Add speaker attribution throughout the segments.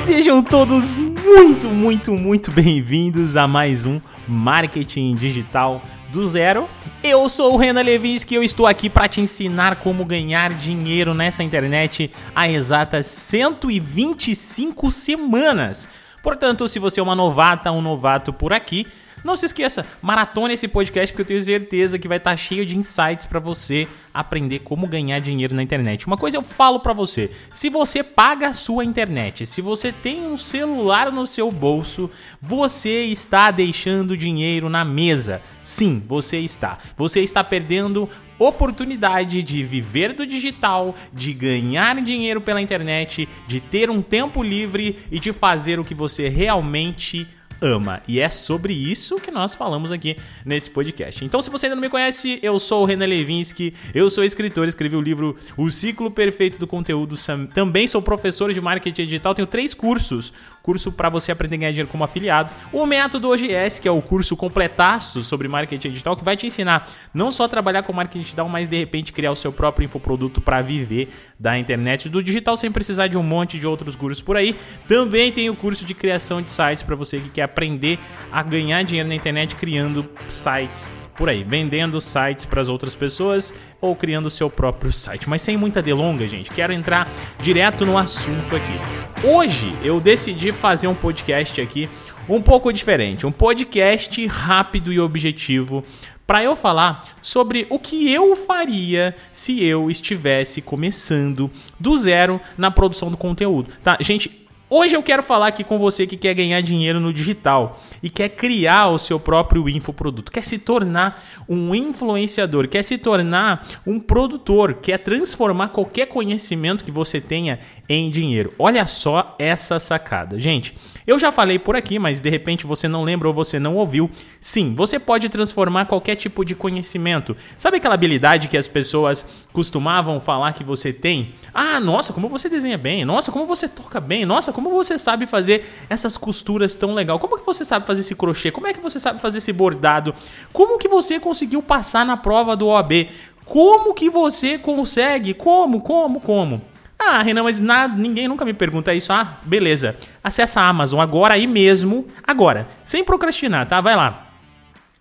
Speaker 1: Sejam todos muito, muito, muito bem-vindos a mais um Marketing Digital do Zero. Eu sou o Renan Levinsky e eu estou aqui para te ensinar como ganhar dinheiro nessa internet há exatas 125 semanas. Portanto, se você é uma novata, um novato por aqui, não se esqueça, maratone esse podcast porque eu tenho certeza que vai estar cheio de insights para você aprender como ganhar dinheiro na internet. Uma coisa eu falo para você, se você paga a sua internet, se você tem um celular no seu bolso, você está deixando dinheiro na mesa. Sim, você está. Você está perdendo oportunidade de viver do digital, de ganhar dinheiro pela internet, de ter um tempo livre e de fazer o que você realmente ama. E é sobre isso que nós falamos aqui nesse podcast. Então, se você ainda não me conhece, eu sou o Renan Levinsky, eu sou escritor, escrevi o livro O Ciclo Perfeito do Conteúdo, também sou professor de marketing digital, tenho três cursos. Curso para você aprender a ganhar dinheiro como afiliado, o Método OGS, que é o curso completaço sobre marketing digital, que vai te ensinar não só trabalhar com marketing digital, mas de repente criar o seu próprio infoproduto para viver da internet do digital sem precisar de um monte de outros cursos por aí. Também tem o curso de criação de sites para você que quer aprender a ganhar dinheiro na internet criando sites por aí, vendendo sites para as outras pessoas ou criando o seu próprio site. Mas sem muita delonga, gente, quero entrar direto no assunto aqui. Hoje eu decidi fazer um podcast aqui um pouco diferente, um podcast rápido e objetivo para eu falar sobre o que eu faria se eu estivesse começando do zero na produção do conteúdo. Tá, gente, Hoje eu quero falar aqui com você que quer ganhar dinheiro no digital e quer criar o seu próprio infoproduto, quer se tornar um influenciador, quer se tornar um produtor, quer transformar qualquer conhecimento que você tenha em dinheiro. Olha só essa sacada, gente. Eu já falei por aqui, mas de repente você não lembra ou você não ouviu. Sim, você pode transformar qualquer tipo de conhecimento. Sabe aquela habilidade que as pessoas costumavam falar que você tem? Ah, nossa, como você desenha bem. Nossa, como você toca bem. Nossa, você sabe fazer essas costuras tão legal. Como que você sabe fazer esse crochê? Como é que você sabe fazer esse bordado? Como que você conseguiu passar na prova do OAB? Como que você consegue? Como, como, como? Ah, Renan, mas nada, ninguém nunca me pergunta isso. Ah, beleza. Acessa a Amazon agora aí mesmo. Agora, sem procrastinar, tá? Vai lá.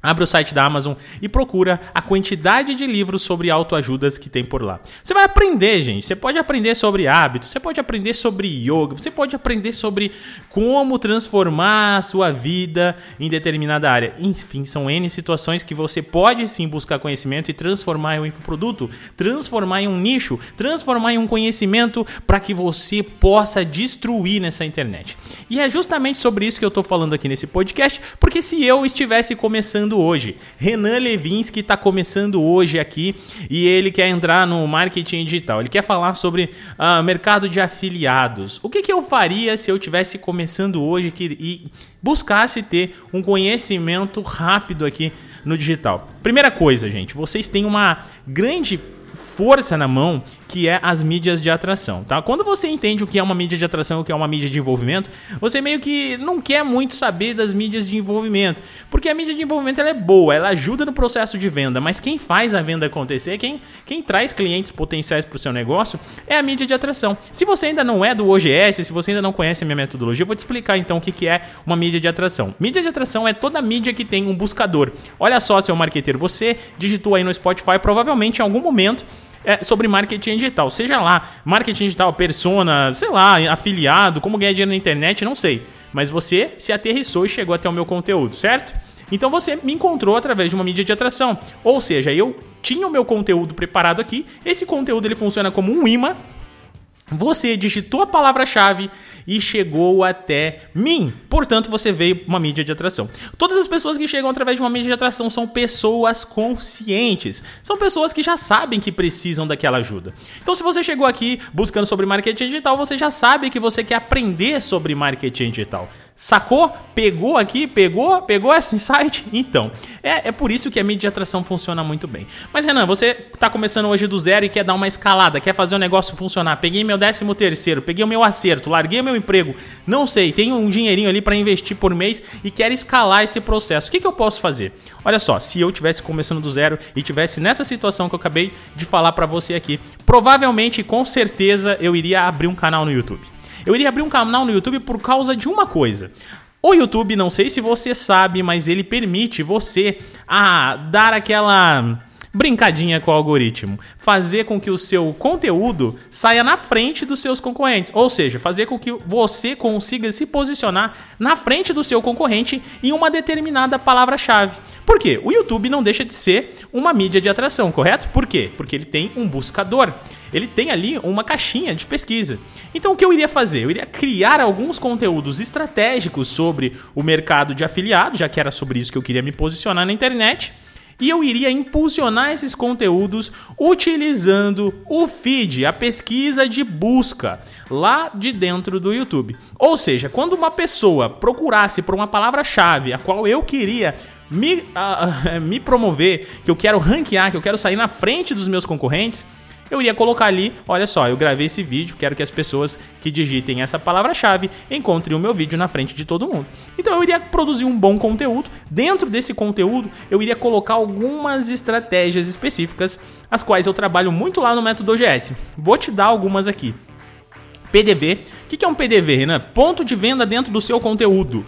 Speaker 1: Abre o site da Amazon e procura a quantidade de livros sobre autoajudas que tem por lá. Você vai aprender, gente. Você pode aprender sobre hábitos, você pode aprender sobre yoga, você pode aprender sobre como transformar a sua vida em determinada área. Enfim, são N situações que você pode sim buscar conhecimento e transformar em um infoproduto, transformar em um nicho, transformar em um conhecimento para que você possa destruir nessa internet. E é justamente sobre isso que eu estou falando aqui nesse podcast, porque se eu estivesse começando começando hoje. Renan Levinsky está começando hoje aqui e ele quer entrar no marketing digital. Ele quer falar sobre uh, mercado de afiliados. O que, que eu faria se eu tivesse começando hoje e buscasse ter um conhecimento rápido aqui no digital? Primeira coisa, gente, vocês têm uma grande força na mão que é as mídias de atração, tá? Quando você entende o que é uma mídia de atração e o que é uma mídia de envolvimento, você meio que não quer muito saber das mídias de envolvimento, porque a mídia de envolvimento ela é boa, ela ajuda no processo de venda, mas quem faz a venda acontecer, quem, quem traz clientes potenciais para o seu negócio é a mídia de atração. Se você ainda não é do OGS, se você ainda não conhece a minha metodologia, eu vou te explicar então o que, que é uma mídia de atração. Mídia de atração é toda mídia que tem um buscador. Olha só, seu marqueteiro, você digitou aí no Spotify, provavelmente em algum momento é, sobre marketing digital. Seja lá, marketing digital, persona, sei lá, afiliado, como ganhar dinheiro na internet, não sei. Mas você se aterrissou e chegou até o meu conteúdo, certo? Então você me encontrou através de uma mídia de atração. Ou seja, eu tinha o meu conteúdo preparado aqui. Esse conteúdo ele funciona como um imã você digitou a palavra-chave e chegou até mim. Portanto, você veio uma mídia de atração. Todas as pessoas que chegam através de uma mídia de atração são pessoas conscientes. São pessoas que já sabem que precisam daquela ajuda. Então, se você chegou aqui buscando sobre marketing digital, você já sabe que você quer aprender sobre marketing digital. Sacou? Pegou aqui? Pegou? Pegou esse insight? Então, é, é por isso que a mídia de atração funciona muito bem. Mas, Renan, você está começando hoje do zero e quer dar uma escalada, quer fazer o negócio funcionar. Peguei meu décimo terceiro, peguei o meu acerto, larguei o meu emprego, não sei, tenho um dinheirinho ali para investir por mês e quero escalar esse processo. O que, que eu posso fazer? Olha só, se eu tivesse começando do zero e tivesse nessa situação que eu acabei de falar para você aqui, provavelmente, com certeza, eu iria abrir um canal no YouTube. Eu iria abrir um canal no YouTube por causa de uma coisa. O YouTube, não sei se você sabe, mas ele permite você a dar aquela brincadinha com o algoritmo, fazer com que o seu conteúdo saia na frente dos seus concorrentes, ou seja, fazer com que você consiga se posicionar na frente do seu concorrente em uma determinada palavra-chave. Por quê? O YouTube não deixa de ser uma mídia de atração, correto? Por quê? Porque ele tem um buscador. Ele tem ali uma caixinha de pesquisa. Então o que eu iria fazer? Eu iria criar alguns conteúdos estratégicos sobre o mercado de afiliados, já que era sobre isso que eu queria me posicionar na internet e eu iria impulsionar esses conteúdos utilizando o feed, a pesquisa de busca lá de dentro do YouTube. Ou seja, quando uma pessoa procurasse por uma palavra-chave a qual eu queria me, uh, me promover, que eu quero ranquear, que eu quero sair na frente dos meus concorrentes, eu iria colocar ali, olha só, eu gravei esse vídeo, quero que as pessoas que digitem essa palavra-chave encontrem o meu vídeo na frente de todo mundo. Então eu iria produzir um bom conteúdo. Dentro desse conteúdo, eu iria colocar algumas estratégias específicas, as quais eu trabalho muito lá no método OGS. Vou te dar algumas aqui. PDV. O que é um PDV, Renan? Ponto de venda dentro do seu conteúdo.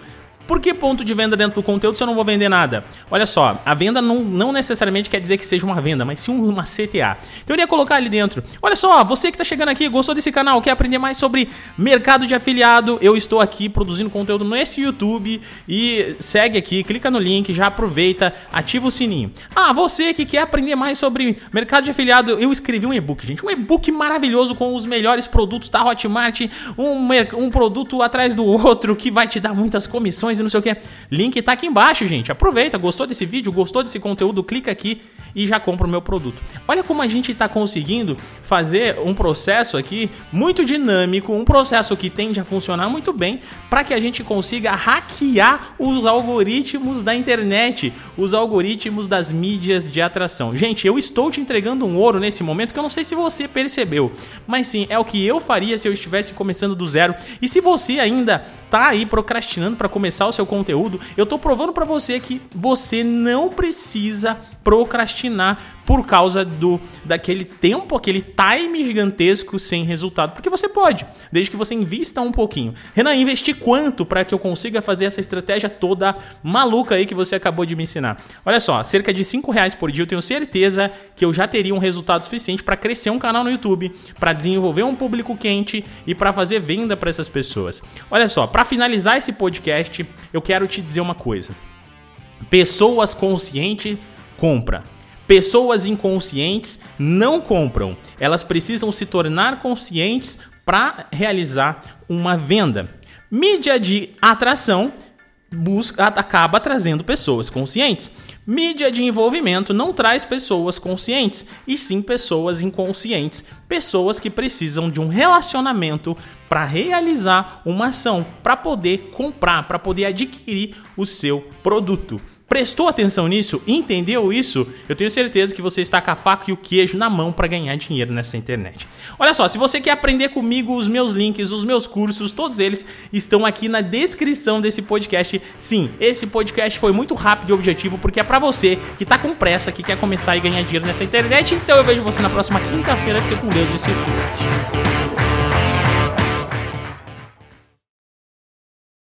Speaker 1: Por que ponto de venda dentro do conteúdo se eu não vou vender nada? Olha só, a venda não, não necessariamente quer dizer que seja uma venda, mas sim uma CTA. Então eu iria colocar ali dentro. Olha só, você que está chegando aqui, gostou desse canal, quer aprender mais sobre mercado de afiliado? Eu estou aqui produzindo conteúdo nesse YouTube e segue aqui, clica no link, já aproveita, ativa o sininho. Ah, você que quer aprender mais sobre mercado de afiliado, eu escrevi um e-book, gente, um e-book maravilhoso com os melhores produtos da Hotmart, um, um produto atrás do outro que vai te dar muitas comissões e não sei o que. Link tá aqui embaixo, gente. Aproveita, gostou desse vídeo, gostou desse conteúdo, clica aqui e já compra o meu produto. Olha como a gente está conseguindo fazer um processo aqui muito dinâmico, um processo que tende a funcionar muito bem para que a gente consiga hackear os algoritmos da internet, os algoritmos das mídias de atração. Gente, eu estou te entregando um ouro nesse momento que eu não sei se você percebeu, mas sim, é o que eu faria se eu estivesse começando do zero. E se você ainda tá aí procrastinando para começar o seu conteúdo, eu tô provando para você que você não precisa procrastinar por causa do daquele tempo, aquele time gigantesco sem resultado, porque você pode, desde que você invista um pouquinho. Renan, investir quanto para que eu consiga fazer essa estratégia toda maluca aí que você acabou de me ensinar? Olha só, cerca de 5 reais por dia, eu tenho certeza que eu já teria um resultado suficiente para crescer um canal no YouTube, para desenvolver um público quente e para fazer venda para essas pessoas. Olha só, para finalizar esse podcast, eu quero te dizer uma coisa. Pessoas conscientes compra. Pessoas inconscientes não compram. Elas precisam se tornar conscientes para realizar uma venda. Mídia de atração busca, acaba trazendo pessoas conscientes. Mídia de envolvimento não traz pessoas conscientes, e sim pessoas inconscientes, pessoas que precisam de um relacionamento para realizar uma ação, para poder comprar, para poder adquirir o seu produto. Prestou atenção nisso? Entendeu isso? Eu tenho certeza que você está com a faca e o queijo na mão para ganhar dinheiro nessa internet. Olha só, se você quer aprender comigo, os meus links, os meus cursos, todos eles estão aqui na descrição desse podcast. Sim, esse podcast foi muito rápido e objetivo porque é para você que tá com pressa, que quer começar e ganhar dinheiro nessa internet. Então eu vejo você na próxima quinta-feira. Fique com Deus e se.